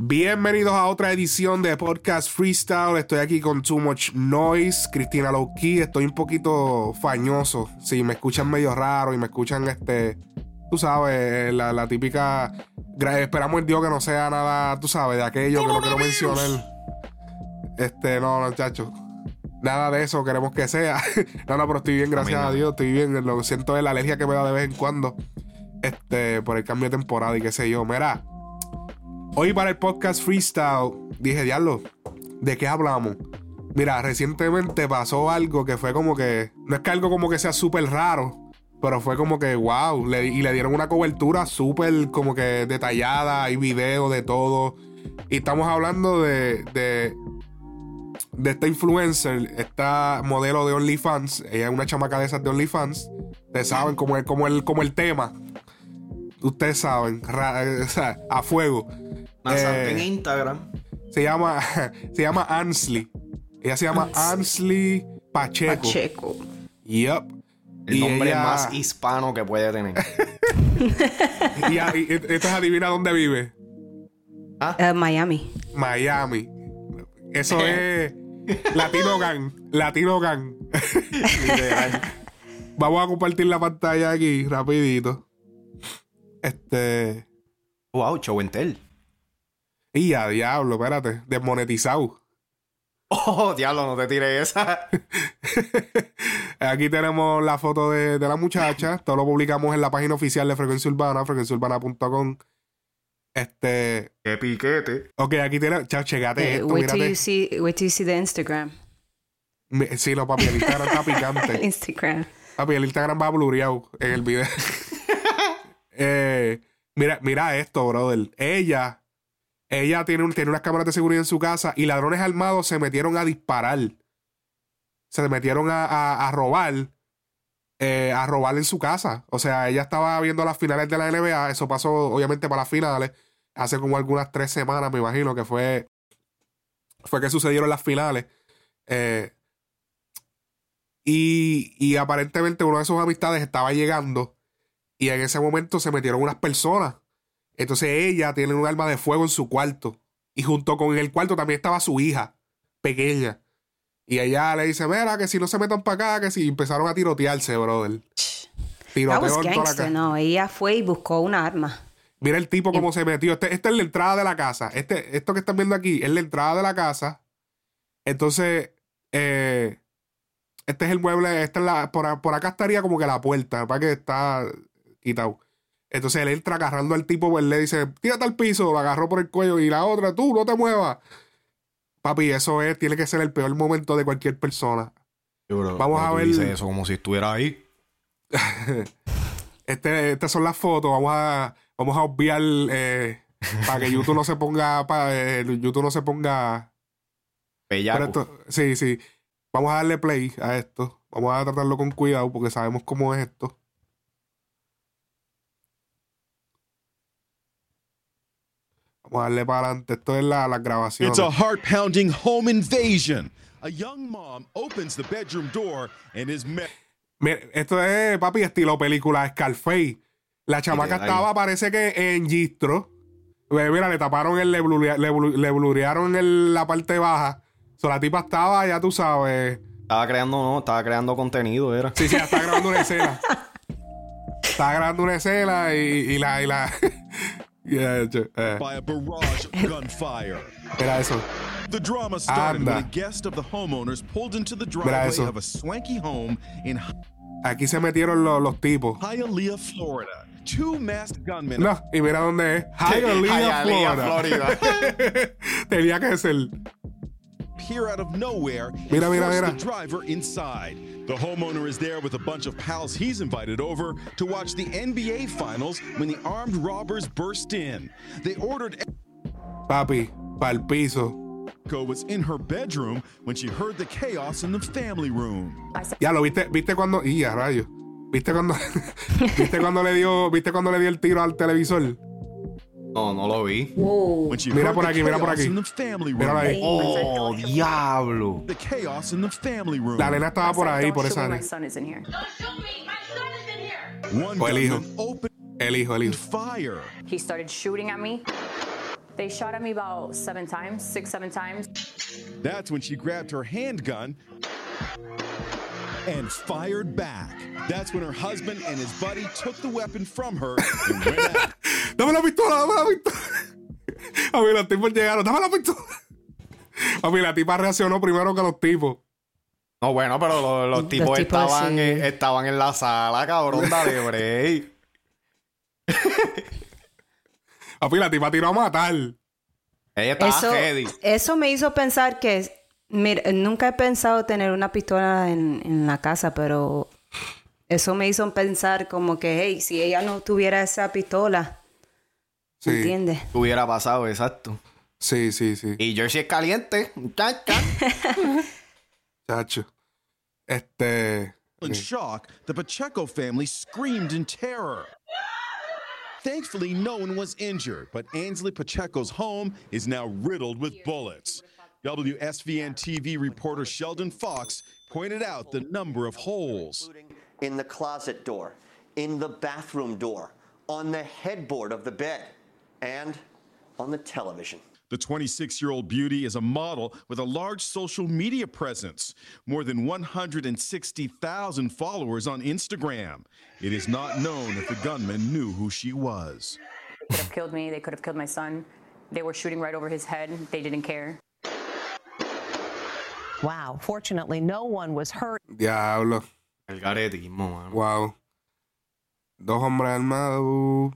Bienvenidos a otra edición de Podcast Freestyle. Estoy aquí con Too Much Noise, Cristina Lowkey. Estoy un poquito fañoso. Si me escuchan medio raro y me escuchan este. Tú sabes, la, la típica. Esperamos el Dios que no sea nada, tú sabes, de aquello que no quiero mencionar. Este, no, chacho. Nada de eso queremos que sea. no, no, pero estoy bien, gracias a Dios. Estoy bien. Lo siento de la alergia que me da de vez en cuando. Este, por el cambio de temporada y qué sé yo. Mira, hoy para el podcast Freestyle dije, diablo, ¿de qué hablamos? Mira, recientemente pasó algo que fue como que. No es que algo como que sea súper raro. Pero fue como que, wow. y le dieron una cobertura súper como que detallada. Hay video de todo. Y estamos hablando de, de de esta influencer, esta modelo de OnlyFans, ella es una chamaca de esas de OnlyFans. Ustedes saben como el, como el, como el tema. Ustedes saben, a fuego. Eh, en Instagram. Se llama, se llama Ansley. Ella se llama Ansley Pacheco. Pacheco. Yep. El nombre más hispano que puede tener. y, entonces adivina dónde vive. ¿Ah? Uh, Miami. Miami. Eso es Latino Gang. Latino Gang. Vamos a compartir la pantalla aquí, rapidito. Este. Wow, show entel. Y a diablo, espérate. Desmonetizado. Oh, diablo, no te tires esa. Aquí tenemos la foto de, de, la muchacha. Todo lo publicamos en la página oficial de Frecuencia Urbana, frecuenciaurbana.com. Este. Qué piquete. Ok, aquí tiene. Chao, chegate eh, esto. Wait till, you see, wait till you see the Instagram. sí, no, papi, el Instagram está picante. Instagram. Papi, el Instagram va blureado en el video. eh, mira, mira esto, brother. Ella. Ella tiene, tiene unas cámaras de seguridad en su casa y ladrones armados se metieron a disparar. Se metieron a robar. Eh, a robar en su casa. O sea, ella estaba viendo las finales de la NBA. Eso pasó, obviamente, para las finales hace como algunas tres semanas, me imagino, que fue, fue que sucedieron las finales. Eh, y, y aparentemente uno de sus amistades estaba llegando y en ese momento se metieron unas personas. Entonces ella tiene un arma de fuego en su cuarto. Y junto con el cuarto también estaba su hija, pequeña. Y ella le dice, mira, que si no se metan para acá, que si empezaron a tirotearse, brother. Tiroteo en toda la No, ella fue y buscó una arma. Mira el tipo cómo se metió. Este, esta es la entrada de la casa. Este, esto que están viendo aquí es la entrada de la casa. Entonces, eh, este es el mueble. Esta es la, por, por, acá estaría como que la puerta, para que está quitado. Entonces él entra agarrando al tipo, pues le dice, tírate al piso, lo agarró por el cuello y la otra, tú, no te muevas. Papi, eso es, tiene que ser el peor momento de cualquier persona. Vamos a ver. Dice eso como si estuviera ahí. este, estas son las fotos. Vamos a Vamos a obviar eh, para que YouTube no se ponga. Para, eh, YouTube no se ponga. sí, sí. Vamos a darle play a esto. Vamos a tratarlo con cuidado porque sabemos cómo es esto. Vamos a darle para adelante. Esto es la, la grabación. It's a heart-pounding home invasion. A young mom opens the bedroom door and is met. Mira, esto es, papi, estilo película Scarface. La chamaca estaba, parece que en gistro. Mira, le taparon el, le, blurearon en la parte baja. O sea, la tipa estaba, ya tú sabes. Estaba creando, no, estaba creando contenido, era. Sí, sí, estaba grabando una escena. estaba grabando una escena y, y la. Y la yeah, uh. By a barrage of gunfire. Mira eso. The drama started Anda. when a guest of the homeowners pulled into the driveway of a swanky home in Aquí se metieron los, los tipos. Hialeah, Florida. No, y mira dónde es. Hialeah, Florida. Tenía que ser. Here out of nowhere, mira, mira, mira. the driver inside. The homeowner is there with a bunch of pals he's invited over to watch the NBA finals when the armed robbers burst in. They ordered Papi, pa'l piso. was in her bedroom when she heard the chaos in the family room. Ya lo viste, viste cuando y a rayos. ¿Viste cuando, ¿Viste cuando le dio, ¿Viste cuando le dio el tiro al televisor? No, no lo vi. Mira por aquí, mira por aquí. Mira ahí. Oh, diablo. La nena estaba por ahí, por esa área. O el hijo. El hijo, el hijo. He started shooting at me. They shot at me about seven times, six, seven times. That's when she grabbed her handgun and fired back. That's when her husband and his buddy took the weapon from her and went out. Dame la pistola, dame la pistola. A mí los tipos llegaron, dame la pistola. A mí la tipa reaccionó primero que los tipos. No, bueno, pero los, los tipos, los tipos estaban, sí. en, estaban en la sala, cabrón, dale break. Papi, la tipa tiró a matar. Ella estaba eso, heavy. Eso me hizo pensar que... Mira, nunca he pensado tener una pistola en, en la casa, pero eso me hizo pensar como que, hey, si ella no tuviera esa pistola, sí. ¿entiendes? Hubiera pasado, exacto. Sí, sí, sí. Y Jersey es caliente. Chacha. Chacho. Este. In shock, the Pacheco family screamed in terror. Thankfully, no one was injured, but Ansley Pacheco's home is now riddled with bullets. WSVN TV reporter Sheldon Fox pointed out the number of holes. In the closet door, in the bathroom door, on the headboard of the bed, and on the television. The 26 year old beauty is a model with a large social media presence, more than 160,000 followers on Instagram. It is not known if the gunman knew who she was. They could have killed me, they could have killed my son. They were shooting right over his head, they didn't care. Wow, fortunately, no one was hurt. Diablo. El garetismo, mano. Wow. Dos hombres armados.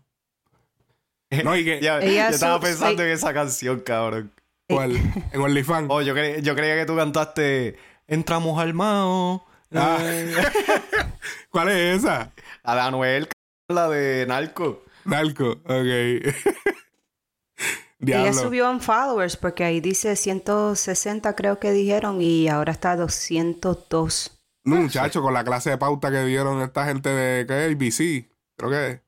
No, y que. ya, yo estaba pensando en esa canción, cabrón. ¿Cuál? En OnlyFans. Oh, yo, cre yo creía que tú cantaste Entramos armados. Ah. ¿Cuál es esa? A la Anuel, la de Narco. Narco, ok. Ella subió en followers porque ahí dice 160 creo que dijeron y ahora está 202. No, muchacho, con la clase de pauta que dieron esta gente de ¿qué? ABC, creo que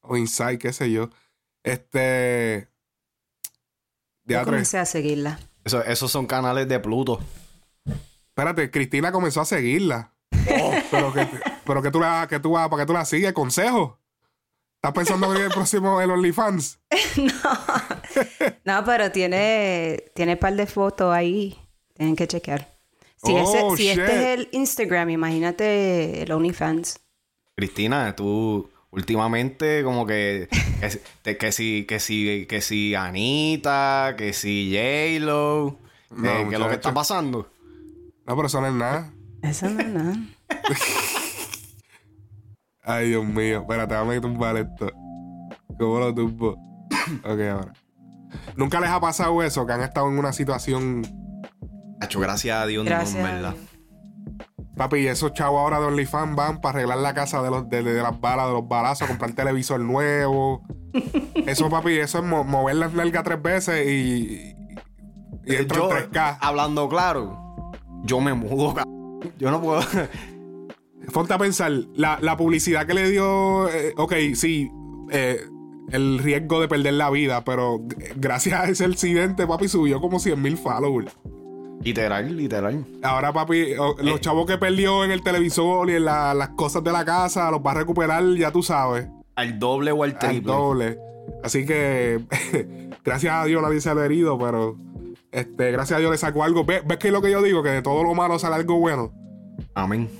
o Inside, qué sé yo. Este. Yo comencé a seguirla. Eso, esos son canales de Pluto. Espérate, Cristina comenzó a seguirla. Oh. pero que, pero que tú la, que tú, para que tú la sigues, consejo. ¿Estás pensando en el próximo el OnlyFans? no. no, pero tiene, tiene un par de fotos ahí. Tienen que chequear. Si, oh, si este es el Instagram, imagínate el OnlyFans. Cristina, tú últimamente como que que, que si que si que si Anita, que si J Lo, no, eh, que es lo que está pasando. No, pero eso no es nada. Eso no es nada. Ay, Dios mío. Espérate, vamos a tumbar esto. ¿Cómo lo tumbo? ok, ahora. ¿Nunca les ha pasado eso? Que han estado en una situación. Hacho, gracias a Dios, gracias no, ¿verdad? Papi, esos chavos ahora de OnlyFans van para arreglar la casa de, los, de, las balas, de los balazos, comprar televisor nuevo. eso, papi, eso es mover las nalgas tres veces y. Y en 3K. Hablando claro, yo me mudo, Yo no puedo. Ponte a pensar, la, la publicidad que le dio. Eh, ok, sí. Eh, el riesgo de perder la vida, pero gracias a ese accidente, papi, subió como 100 mil followers. Literal, literal. Ahora, papi, los eh. chavos que perdió en el televisor y en las cosas de la casa, los va a recuperar, ya tú sabes. Al doble o al triple. Al doble. Así que, gracias a Dios nadie se ha herido, pero este, gracias a Dios le sacó algo. ¿Ves, ¿Ves que es lo que yo digo? Que de todo lo malo sale algo bueno. Amén.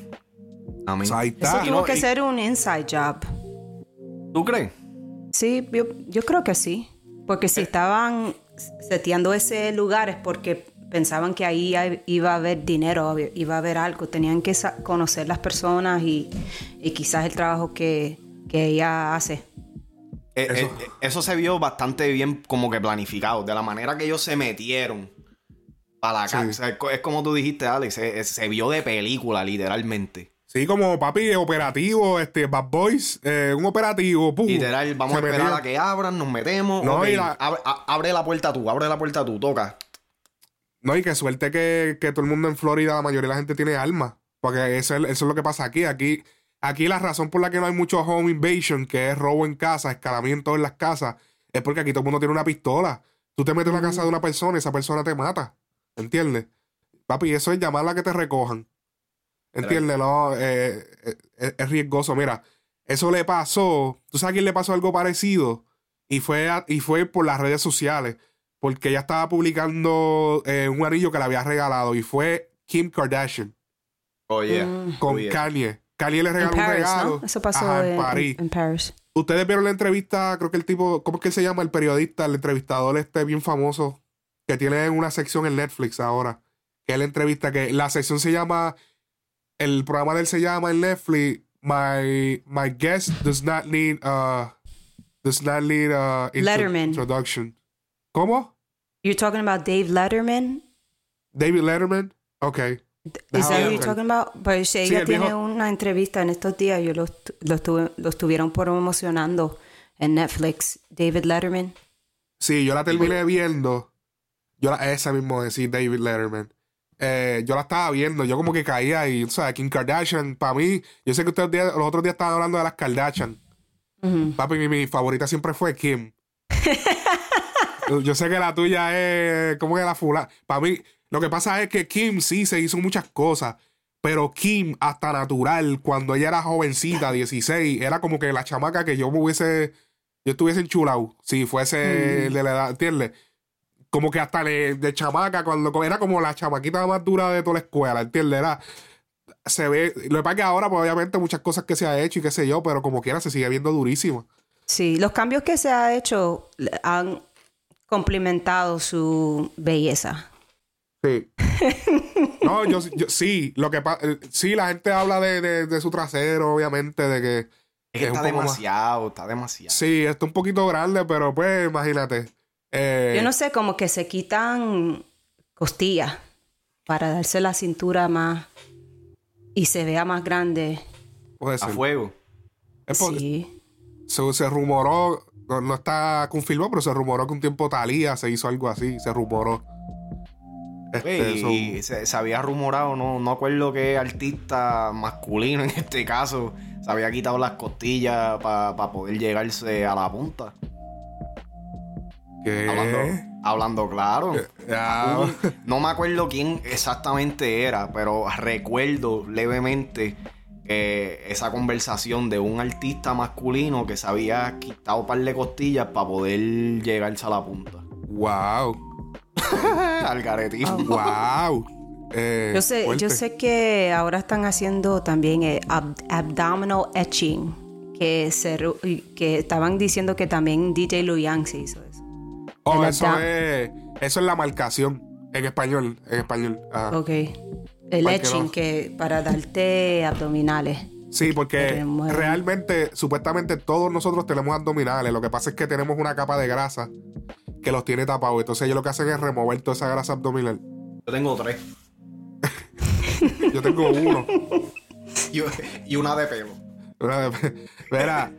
Amén. ahí está. Eso tuvo que ser un inside job. ¿Tú crees? Sí, yo, yo creo que sí. Porque si eh. estaban seteando ese lugar es porque pensaban que ahí iba a haber dinero, iba a haber algo, tenían que conocer las personas y, quizás el trabajo que, ella hace. Eh, eh, eso. se vio bastante bien como que planificado, de la manera que ellos se metieron para la casa. Es como tú dijiste, Alex, se, vio de película, literalmente. Sí, como papi, operativo, este, Bad Boys, eh, un operativo, pum. Literal, vamos a esperar a que abran, nos metemos. No, abre, abre, la puerta tú, abre la puerta tú, toca. No, y qué suerte que, todo el mundo en Florida, la mayoría de la gente tiene armas. Porque eso es, lo que pasa aquí. Aquí aquí la razón por la que no hay mucho home invasion, que es robo en casa, escalamiento en las casas, es porque aquí todo el mundo tiene una pistola. Tú te metes en la casa de una persona y esa persona te mata. ¿Entiendes? Papi, eso es llamarla a que te recojan. ¿Entiendes? No, eh, eh, es riesgoso. Mira, eso le pasó. ¿Tú sabes a quién le pasó algo parecido? Y fue, y fue por las redes sociales. Porque ella estaba publicando eh, un anillo que le había regalado. Y fue Kim Kardashian. Oh, yeah. Mm. Con Oh, yeah. Kanye. Kanye le regaló un Paris, regalo. ¿no? Eso pasó Ajá, en, en París. en Paris. Ustedes vieron la entrevista, creo que el tipo, ¿cómo es que se llama? El periodista, el entrevistador este bien famoso, que tiene una sección en Netflix ahora, que es la entrevista que la sección se llama, el programa de él se llama en Netflix, My, my guest does not need, uh, does not need, uh, Letterman. introduction. ¿Cómo? You're talking about Dave Letterman? David Letterman? Ok. Is Déjame that you're talking about? Pues ella el tiene viejo- una entrevista en estos días, yo lo, estu- lo, estuve- lo estuvieron promocionando en Netflix. David Letterman. Sí, yo la terminé viendo. Yo la, esa mismo decir David Letterman. Eh, yo la estaba viendo, yo como que caía y, o sea, Kim Kardashian, para mí, yo sé que ustedes días- los otros días estaban hablando de las Kardashian. Papi, mi, mi favorita siempre fue Kim. yo, sé que la tuya es, ¿cómo que la fula? Para mí, lo que pasa es que Kim sí se hizo muchas cosas, pero Kim, hasta natural, cuando ella era jovencita, 16, era como que la chamaca que yo me hubiese, yo estuviese enchulado, si fuese de la edad, ¿entiendes? Como que hasta de, de chamaca, cuando era como la chamaquita más dura de toda la escuela, ¿entiendes? Era, se ve, lo que pasa es que ahora, pues obviamente muchas cosas que se ha hecho y qué sé yo, pero como quiera se sigue viendo durísima. Sí, los cambios que se ha hecho han complementado su belleza. Sí. No, yo, yo- sí, lo que eh, sí, la gente habla de, de- de su trasero, obviamente, de que Es que está más- demasiado, está demasiado. sí, está un poquito grande, pero pues imagínate. Eh, Yo no sé, como que se quitan costillas para darse la cintura más y se vea más grande. puede A fuego. Es porque Sí. se, se rumoró, no, no está confirmado, pero se rumoró que un tiempo Talía se hizo algo así, se rumoró. Este, y se, se había rumorado, no, no acuerdo qué artista masculino en este caso se había quitado las costillas para poder llegarse a la punta. ¿qué? Hablando, hablando claro. No me acuerdo quién exactamente era, pero recuerdo levemente eh, esa conversación de un artista masculino que se había quitado un par de costillas para poder llegarse a la punta. Wow. Al garetismo. Wow. Eh, Yo sé, yo sé que ahora están haciendo también eh, ab- abdominal etching, que, se, que estaban diciendo que también DJ Luyan se hizo eso. Oh, el eso es, eso es la marcación. En español, en español. Ajá. Ok. El etching no- que para darte abdominales. Sí, porque realmente, supuestamente todos nosotros tenemos abdominales. Lo que pasa es que tenemos una capa de grasa que los tiene tapados. Entonces ellos lo que hacen es remover toda esa grasa abdominal. Yo tengo tres. Yo tengo uno. Y, y una de pelo. Una de- Verá,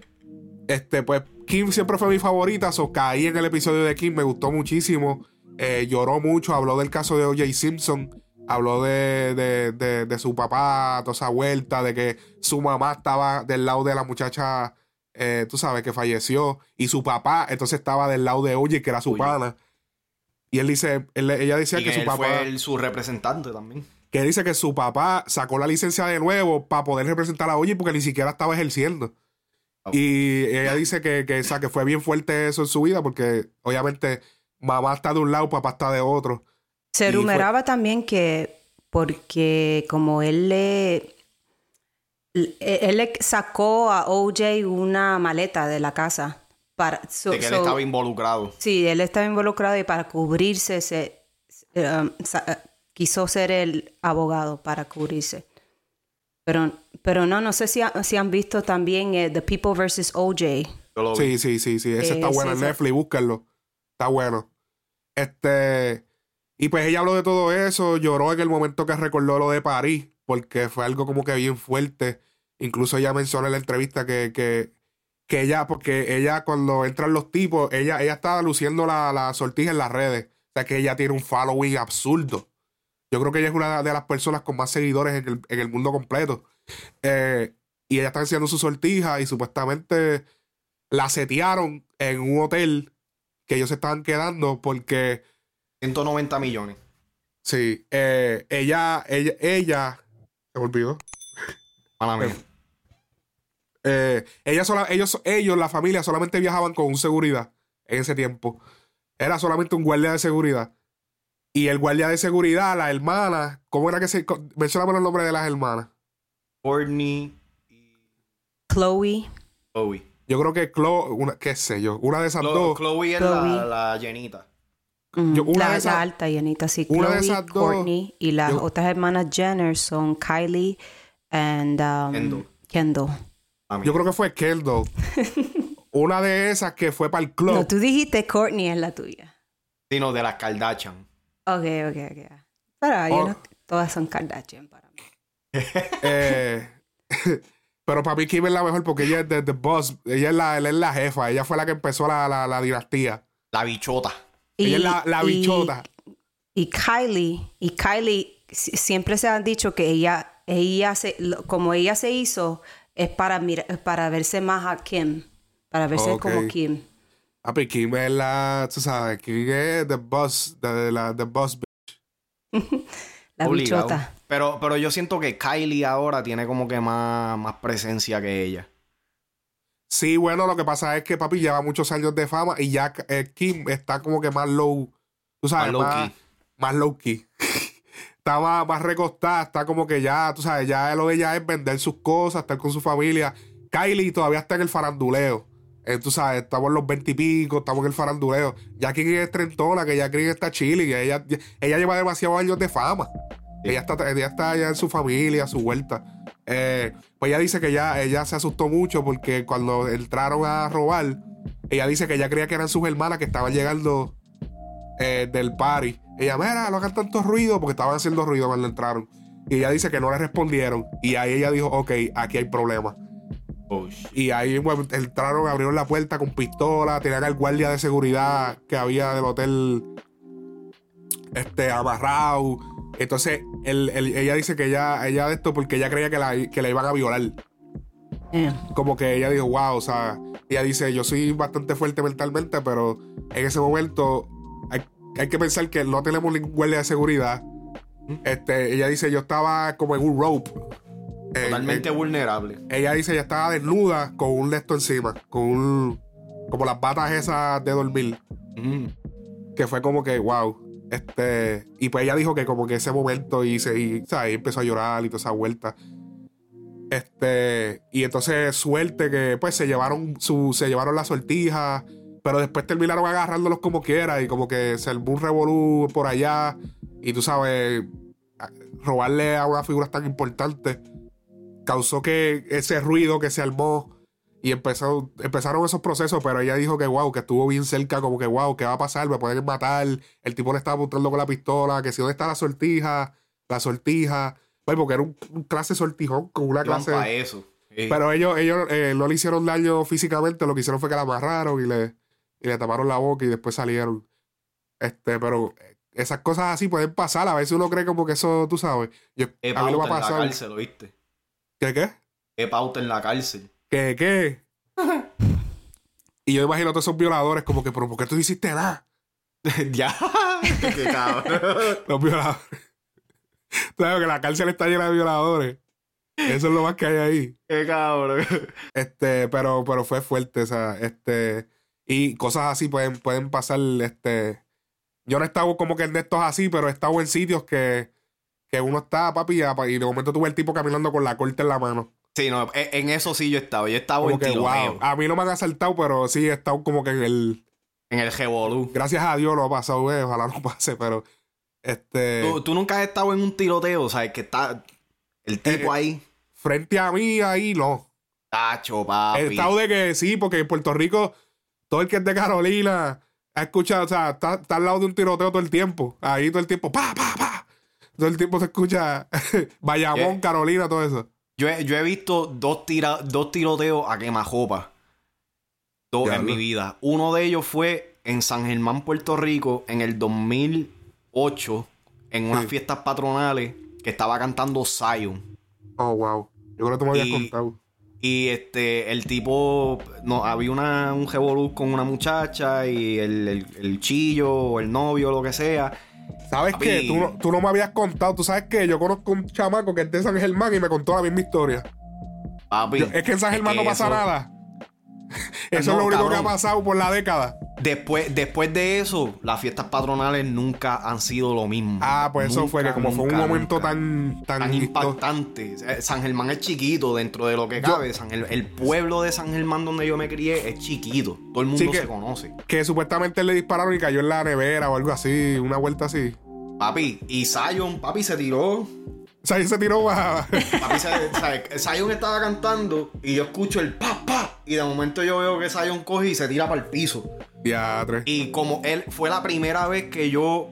este, pues Kim siempre fue mi favorita. So, caí en el episodio de Kim, me gustó muchísimo. Eh, lloró mucho, habló del caso de O.J. Simpson. Habló de, de, de- de su papá, toda esa vuelta, de que su mamá estaba del lado de la muchacha, eh, tú sabes, que falleció. Y su papá, entonces estaba del lado de O.J., que era su Oye. pana. Y él dice, él- ella decía Y que, que su papá fue el- su representante también. que dice que su papá sacó la licencia de nuevo para poder representar a Oye porque ni siquiera estaba ejerciendo. Y ella dice que, que, o sea, que fue bien fuerte eso en su vida porque obviamente mamá está de un lado, papá está de otro. Se Y fue- rumeraba también que porque como él le él él le sacó a OJ una maleta de la casa para so- De que él so- estaba involucrado. sí él estaba involucrado y para cubrirse se um, sa- uh, quiso ser el abogado para cubrirse pero pero no no sé si, ha- si han visto también eh, The People vs OJ Sí, sí, sí, sí. Ese Eh, está bueno en. Netflix, búsquenlo. Está bueno. Este. Y pues ella habló de todo eso, lloró en el momento que recordó lo de París, porque fue algo como que bien fuerte. Incluso ella mencionó en la entrevista que, que, que ella, porque ella cuando entran los tipos, ella, ella estaba luciendo la, la sortija en las redes. O sea que ella tiene un following absurdo. Yo creo que ella es una de las personas con más seguidores en el, en el mundo completo. Eh, y ella está haciendo su sortija y supuestamente la setearon en un hotel que ellos se estaban quedando porque 190 millones. sí, eh, ella, ella, ella, se me olvidó. Mala mía. Eh, ella sola, ellos, ellos, la familia, solamente viajaban con un seguridad. en ese tiempo. Era solamente un guardia de seguridad. Y el guardia de seguridad, la hermana, ¿cómo era que se... Mencioname el nombre de las hermanas. Courtney y Chloe. Chloe. Yo creo que Chloe, una, qué sé yo, una de esas dos. Chloe es Chloe. La, la llenita. Mm, Yo- una la, de esas- la alta y Anita, sí. una Chloe, de esas dos- Courtney. Y las yo- otras hermanas Jenner son Kylie and um, Kendall. Yo creo que fue Kendall. una de esas que fue para el club. No, tú dijiste Courtney es la tuya. Sino de las Kardashian. Ok, ok, ok. Pero yo Oh. no- todas son Kardashian para mí. Eh, pero para mí Kim es la mejor porque ella es de The Boss. Ella es la, ella es la jefa. Ella fue la que empezó la, la, la dinastía. La bichota. Ella es la, la y- bichota. Y Kylie, y Kylie si- siempre se han dicho que ella, ella se, como ella se hizo, es para mira- para verse más a Kim, para verse como Kim. Papi, Kim es la, tú sabes, Kim es The Boss, de la The Boss. La Obligado. bichota. Pero, pero yo siento que Kylie ahora tiene como que más, más presencia que ella. Sí, bueno, lo que pasa es que papi lleva muchos años de fama y ya eh, Kim está como que más low, tú sabes, Más más, low-key. más low key. está más, más recostada, está como que ya, tú sabes, ya lo de ella es vender sus cosas, estar con su familia. Kylie todavía está en el faranduleo. Eh, tú sabes, estamos en los veintipico, estamos en el faranduleo. Ya Kim es trentona, que ya Kim está chile, y ella, ella lleva demasiados años de fama. Ella está, ella está ya en su familia, a su vuelta. Eh, pues ella dice que ya ella se asustó mucho porque cuando entraron a robar, ella dice que ella creía que eran sus hermanas que estaban llegando eh, del party. Ella, mira, no hagan tanto ruido porque estaban haciendo ruido cuando entraron. Y ella dice que no le respondieron. Y ahí ella dijo, ok, aquí hay problema. Oh. Y ahí bueno, entraron, abrieron la puerta con pistola, tenían al guardia de seguridad que había del hotel este, amarrado. Entonces, él- él- ella dice que ella, ella de esto porque ella creía que la, que la iban a violar. Eh, Como que ella dijo, wow, o sea, ella dice, yo soy bastante fuerte mentalmente, pero en ese momento hay, hay que pensar que no tenemos ningún guardia de seguridad. Este, ella dice, yo estaba como en un rope. Eh, Totalmente eh, vulnerable. ella dice, ella estaba desnuda con un lesto encima, con un, como las batas esas de dormir, Mm. que fue como que, wow. Este, y pues ella dijo que como que ese momento y se, y. Y empezó a llorar y toda esa vuelta. Este, y entonces suerte que pues se llevaron su, se llevaron la sortija, pero después terminaron agarrándolos como quiera y como que se armó un revolú por allá y tú sabes, robarle a una figura tan importante causó que ese ruido que se armó y empezó, empezaron esos procesos, pero ella dijo que wow, que estuvo bien cerca, como que wow, ¿qué va a pasar? Me pueden matar. El tipo le estaba apuntando con la pistola, que si dónde está la sortija, la sortija. Pues porque era un, un clase sortijón con una clase. pa' eso. Sí. Pero ellos, ellos eh, no le hicieron daño físicamente, lo que hicieron fue que la amarraron y le, y le taparon la boca y después salieron. Este, pero eh, esas cosas así pueden pasar. A veces uno cree como que eso, tú sabes. Yo, Qué a mí no ha en la cárcel, ¿oíste? ¿Qué qué? Qué pauta en la cárcel. ¿Qué qué? y yo imagino a todos esos violadores como que, pero ¿por qué tú no hiciste nada? ya. Qué cabrón. Los violadores. Sabes que la cárcel está llena de violadores. Eso es lo más que hay ahí. Qué cabrón. Este, pero, pero fue fuerte, o sea, este. Y cosas así pueden, pueden pasar, este. Yo no he estado como que en estos así, pero he estado en sitios que, que uno está, papi, y de momento tuve el tipo caminando con la corte en la mano. Sí, no, en eso sí yo estaba. Yo estaba Como en que, wow. A mí no me han asaltado, pero sí he estado como que en el. En el revolú. Gracias a Dios no ha pasado, eh, ojalá no pase, pero. Este. ¿Tú, tú nunca has estado en un tiroteo, o sea, que está el tipo Eh, ahí. Frente a mí, ahí no. Tacho, papi. He estado de que sí, porque en Puerto Rico, todo el que es de Carolina ha escuchado, o sea, está, está al lado de un tiroteo todo el tiempo. Ahí todo el tiempo, pa, pa, pa. Todo el tiempo se escucha Bayamón, Yeah. Carolina, todo eso. Yo he, yo he visto dos, tira, dos tiroteos a quemajopa. Dos en mi vida. Uno de ellos fue en San Germán, Puerto Rico, en el 2008, en unas Sí. fiestas patronales, que estaba cantando Zion. Oh, wow. Yo creo que tú me habías Y- contado. Y este, el tipo, no, había una, un revolú con una muchacha y el, el, el chillo o el novio o lo que sea. ¿Sabes papi. qué? Tú no, tú no me habías contado. Tú sabes que yo conozco un chamaco que es de San Germán y me contó la misma historia. Papi, Yo- es que en San Germán no pasa eso- nada. Eso No, es lo único que ha pasado por la década. Después, después de eso, las fiestas patronales nunca han sido lo mismo. Ah, pues eso fue que Nunca, como fue un momento nunca. tan, tan, impactante. San Germán es chiquito dentro de lo que cabe. San el pueblo de San Germán donde yo me crié es chiquito. Todo el mundo Sí, que- se conoce. que supuestamente le dispararon y cayó en la nevera o algo así, una vuelta así. Papi, y Zion, papi se tiró. Ahí se tiró a... Papi, se, Zion estaba cantando y yo escucho el pa, pa. Y de momento yo veo que Zion coge y se tira para el piso. Diatre. Y como él fue la primera vez que yo.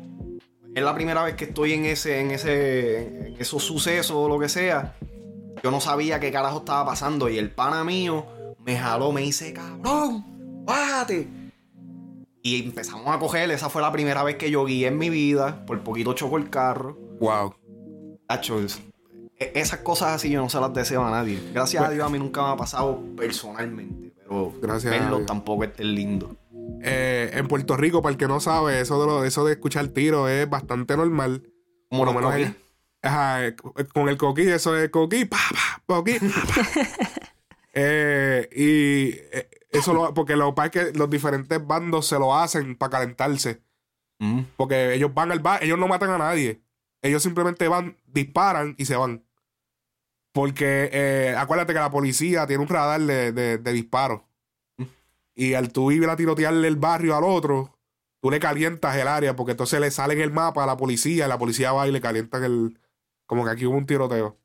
Es la primera vez que estoy en ese, en ese. en esos sucesos o lo que sea. Yo no sabía qué carajo estaba pasando. Y el pana mío me jaló, me dice, cabrón, bájate. Y empezamos a coger. Esa fue la primera vez que yo guié en mi vida. Por poquito chocó el carro. Wow. Tacho, es- e- esas cosas así yo no se las deseo a nadie. Gracias a Dios a mí nunca me ha pasado personalmente. Pero Gracias a verlo Dios. tampoco es lindo. Eh, en Puerto Rico, para el que no sabe, eso de, lo- eso de escuchar tiros es bastante normal. Como Por lo menos Ajá, eh, con el coquí, eso es coquí, pa, pa, coquí, pa, pa. Eh, y eh, eso lo, porque lo que pasa es que los diferentes bandos se lo hacen para calentarse. Mm. Porque ellos van al bar, ellos no matan a nadie. Ellos simplemente van, disparan y se van. Porque eh, acuérdate que la policía tiene un radar de, de, de disparos. Y al tú ir a tirotearle el barrio al otro, tú le calientas el área, porque entonces le sale en el mapa a la policía, y la policía va y le calientan el. Como que aquí hubo un tiroteo.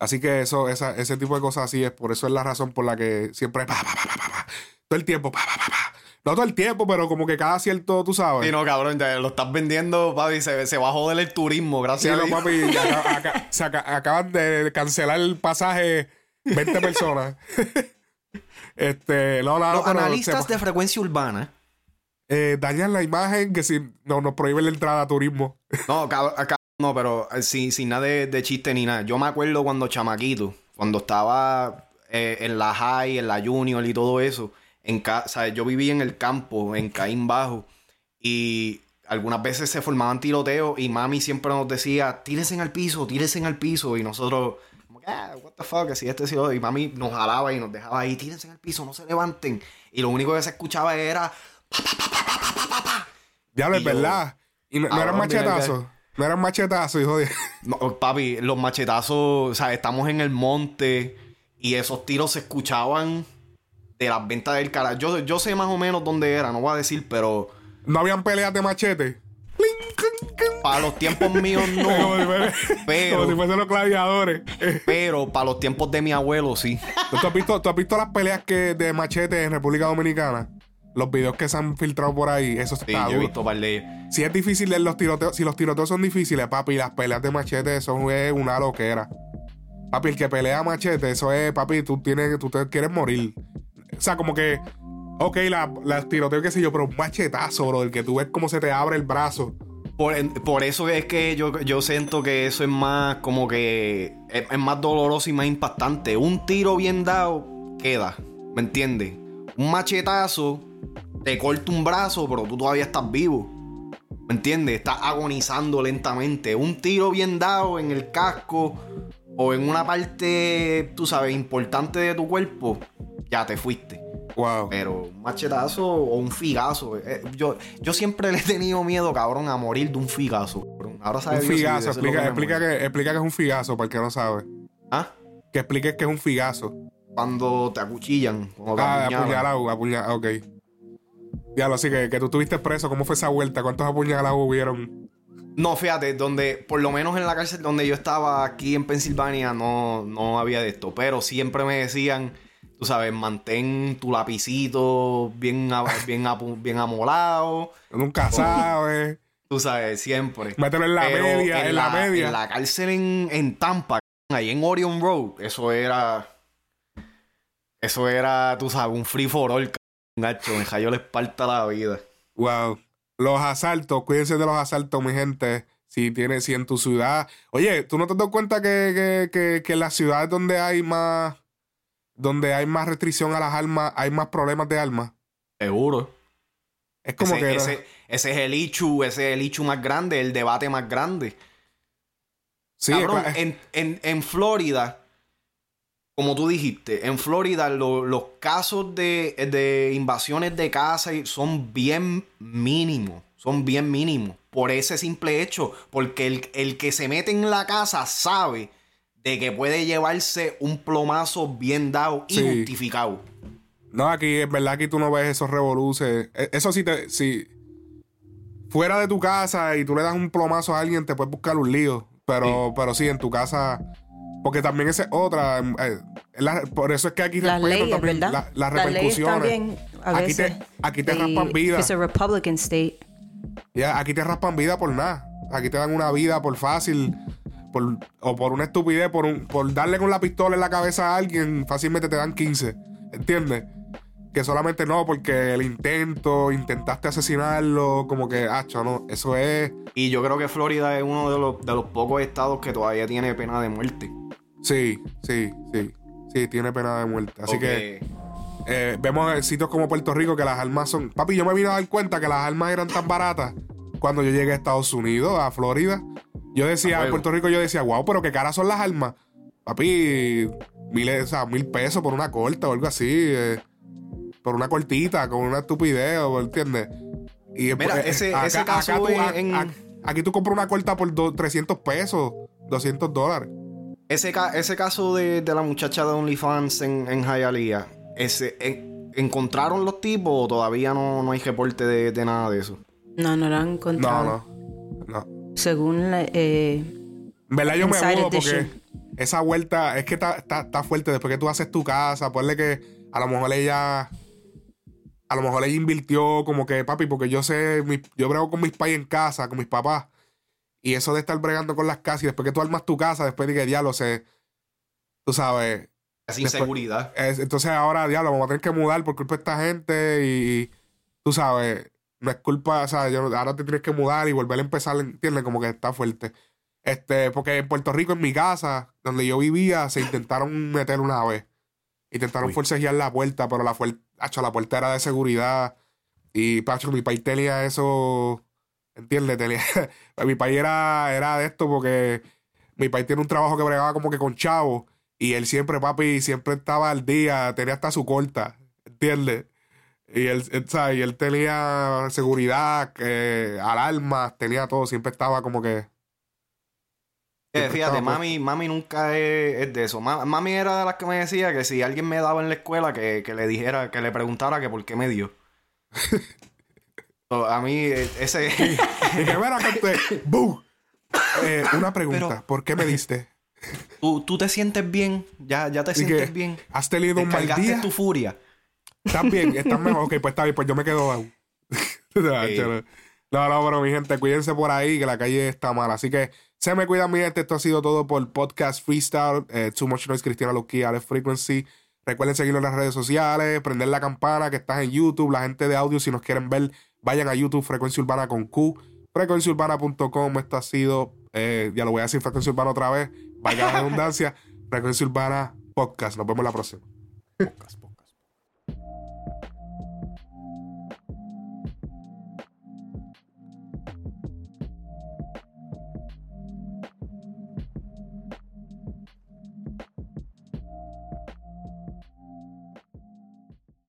Así que eso, esa, ese tipo de cosas así es, por eso es la razón por la que siempre pa, pa, pa, pa, pa, pa. todo el tiempo, pa, pa, pa, pa. No todo el tiempo, pero como que cada cierto, tú sabes. Sí, no, cabrón, ya lo estás vendiendo, papi. Se, se va a joder el turismo, Sí, gracias no, a Dios. papi, aca- aca- se aca- acaban de cancelar el pasaje 20 personas. este, no, no, Los pero analistas se- de frecuencia urbana. eh, dañan la imagen que si no nos prohíben la entrada a turismo. No, cab- acá, no, pero eh, sin, sin nada de, de chiste ni nada. Yo me acuerdo cuando chamaquito, cuando estaba eh, en la high, en la junior y todo eso. En ca- o sea, yo vivía en el campo, en Caín Bajo. Y algunas veces se formaban tiroteos y mami siempre nos decía, tírense al piso, tírense al piso. Y nosotros, ah, what the fuck, así este, otro. Y mami nos jalaba y nos dejaba ahí, tírense al piso, no se levanten. Y lo único que se escuchaba era, Ya lo es verdad. Y no, no Ah, eran machetazos. No eran machetazos, hijo de. No, papi, los machetazos, o sea, estamos en el monte y esos tiros se escuchaban de las ventas del cara. Yo, yo sé más o menos dónde era, no voy a decir, pero No habían peleas de machete. Para los tiempos míos no. Pero- como si fuesen los gladiadores. Pero para los tiempos de mi abuelo sí. ¿Tú, has visto, tú has visto las peleas que de machete en República Dominicana? Los videos que se han filtrado por ahí. Eso Sí, está yo he visto par de ellos. Si es difícil los tiroteos, si los tiroteos son difíciles, papi, las peleas de machete, eso es una loquera. Papi, el que pelea machete, eso es, papi, tú tienes, tú te quieres morir. O sea, como que, ok, la, la tiroteo, qué sé yo, pero un machetazo, bro, el que tú ves cómo se te abre el brazo. Por, por eso es que yo, yo siento que eso es más como que es, es más doloroso y más impactante. Un tiro bien dado queda, ¿me entiendes? Un machetazo te corta un brazo, pero tú todavía estás vivo. ¿Me entiendes? Estás agonizando lentamente. Un tiro bien dado en el casco o en una parte, tú sabes, importante de tu cuerpo, ya te fuiste. Wow. Pero un machetazo o un figazo. eh, yo, yo siempre le he tenido miedo, cabrón, a morir de un figazo. cabrón. Ahora Un sabes si figazo, lo explica, que explica, que, explica que es un figazo, para el que no sabe. ¿Ah? Que expliques que es un figazo. Cuando te acuchillan. Cuando Ah, apuñalado, apuñalado, ok. Diablo, así que, que tú estuviste preso, ¿cómo fue esa vuelta? ¿Cuántos apuñalados hubieron? No, fíjate, donde, por lo menos en la cárcel donde yo estaba aquí en Pensilvania, no, no había de esto. Pero siempre me decían, tú sabes, mantén tu lapicito bien, a- bien, bien amolado. Nunca sabes. Tú sabes, siempre. Mételo en la Pero media, en la media. En la cárcel en, en Tampa, ahí en Orion Road, eso era. Eso era, tú sabes, un free for all, gacho. Me cayó la espalda la vida. Wow. Los asaltos, cuídense de los asaltos, mi gente. Si tienes, si en tu ciudad. Oye, ¿tú no te das cuenta que, que, que, que en las ciudades donde hay más. Donde hay más restricción a las armas, hay más problemas de armas? Seguro. Es como ese, que. ese, ese es el issue, ese es el issue más grande, el debate más grande. sí, Cabrón, es- en, en, en Florida, como tú dijiste, en Florida lo- los casos de, de invasiones de casa son bien mínimos. Son bien mínimos. Por ese simple hecho. Porque el, el que se mete en la casa sabe de que puede llevarse un plomazo bien dado y Sí. justificado. No, aquí es verdad que tú no ves esos revoluces. E- Eso sí te. Si fuera de tu casa y tú le das un plomazo a alguien, te puedes buscar un lío. Pero, pero sí, en tu casa. Porque también esa es otra. eh, la- por eso es que aquí Las leyes, también ¿verdad? la- las Las leyes repercusiones. también a aquí veces. te, aquí te raspan vida. Es a Republican state. Ya, aquí te raspan vida por nada. Aquí te dan una vida por fácil. Por, o por una estupidez, por, un, por darle con la pistola en la cabeza a alguien, fácilmente te dan 15. ¿Entiendes? Que solamente no, porque el intento, intentaste asesinarlo, como que, hacho, no, eso es. Y yo creo que Florida es uno de los, de los pocos estados que todavía tiene pena de muerte. Sí, sí, sí. Sí, tiene pena de muerte. Así que eh, vemos en sitios como Puerto Rico que las armas son. Papi, yo me vine a dar cuenta que las armas eran tan baratas cuando yo llegué a Estados Unidos, a Florida. Yo decía, en. Puerto Rico, yo decía, wow, pero qué caras son las armas. Papi, mil, o sea, mil pesos por una corta o algo así. eh, por una cortita, con una estupidez, ¿o ¿entiendes? Y Mira, eh, ese- ese caso tú, en- a- en- a- aquí tú compras una corta por do- 300 pesos, 200 dólares. Ese, ese caso de, de la muchacha de OnlyFans en, en Hialeah, ese, en- ¿encontraron los tipos o todavía no, no hay reporte de, de nada de eso? No, no lo han encontrado. no. No. Según la- eh, En verdad yo me mudo porque esa vuelta es que está, está- está fuerte. Después que tú haces tu casa, ponle que a lo mejor ella. A lo mejor ella invirtió como que, papi, porque yo sé, mi- yo brego con mis pais en casa, con mis papás. Y eso de estar bregando con las casas y después que tú armas tu casa, después de que diablo sé. Tú sabes. Es Después- inseguridad. es- entonces ahora, diablo, vamos a tener que mudar por culpa de esta gente y, tú sabes, no es culpa, o sea, yo, ahora te tienes que mudar y volver a empezar, ¿entiendes? Como que está fuerte. Este, porque en Puerto Rico, en mi casa, donde yo vivía, se intentaron meter una vez. Intentaron forcejear la puerta, pero la, acho, la puerta era de seguridad. Y, pacho, mi país tenía eso, ¿entiendes? Tenía, mi país era, era de esto porque mi país tiene un trabajo que bregaba como que con chavos. Y él siempre, papi, siempre estaba al día, tenía hasta su corta, ¿entiendes? Y él, él, ¿sabes? Y él tenía seguridad, eh, alarmas, tenía todo, siempre estaba como que... Eh, fíjate, mami, mami nunca es, es de eso. Ma- mami era de las que me decía que si alguien me daba en la escuela, que, que le dijera, que le preguntara que por qué me dio. So, a mí, eh, ese. Y que, mira, gente, ¡bu! Eh, una pregunta, Pero- ¿por qué me diste? ¿Tú, tú te sientes bien? ¿Ya, ya te sientes que, bien? ¿Has tenido un mal ¿Descargaste día? tu furia? ¿Estás bien? ¿Estás mejor? Ok, pues está bien, pues yo me quedo aún. no, no, pero mi gente, cuídense por ahí, que la calle está mala. Así que se me cuidan, mi gente. Esto ha sido todo por Podcast Freestyle. Eh, Too Much Noise, Cristiana Loki, Alex Frequency. Recuerden seguirnos en las redes sociales, prender la campana que estás en YouTube. La gente de audio, si nos quieren ver, vayan a YouTube, Frecuencia Urbana con Q. Frecuenciaurbana.com. Esto ha sido, eh, ya lo voy a decir, Frecuencia Urbana otra vez. Vaya la redundancia. Frecuencia Urbana Podcast. Nos vemos la próxima. Podcast.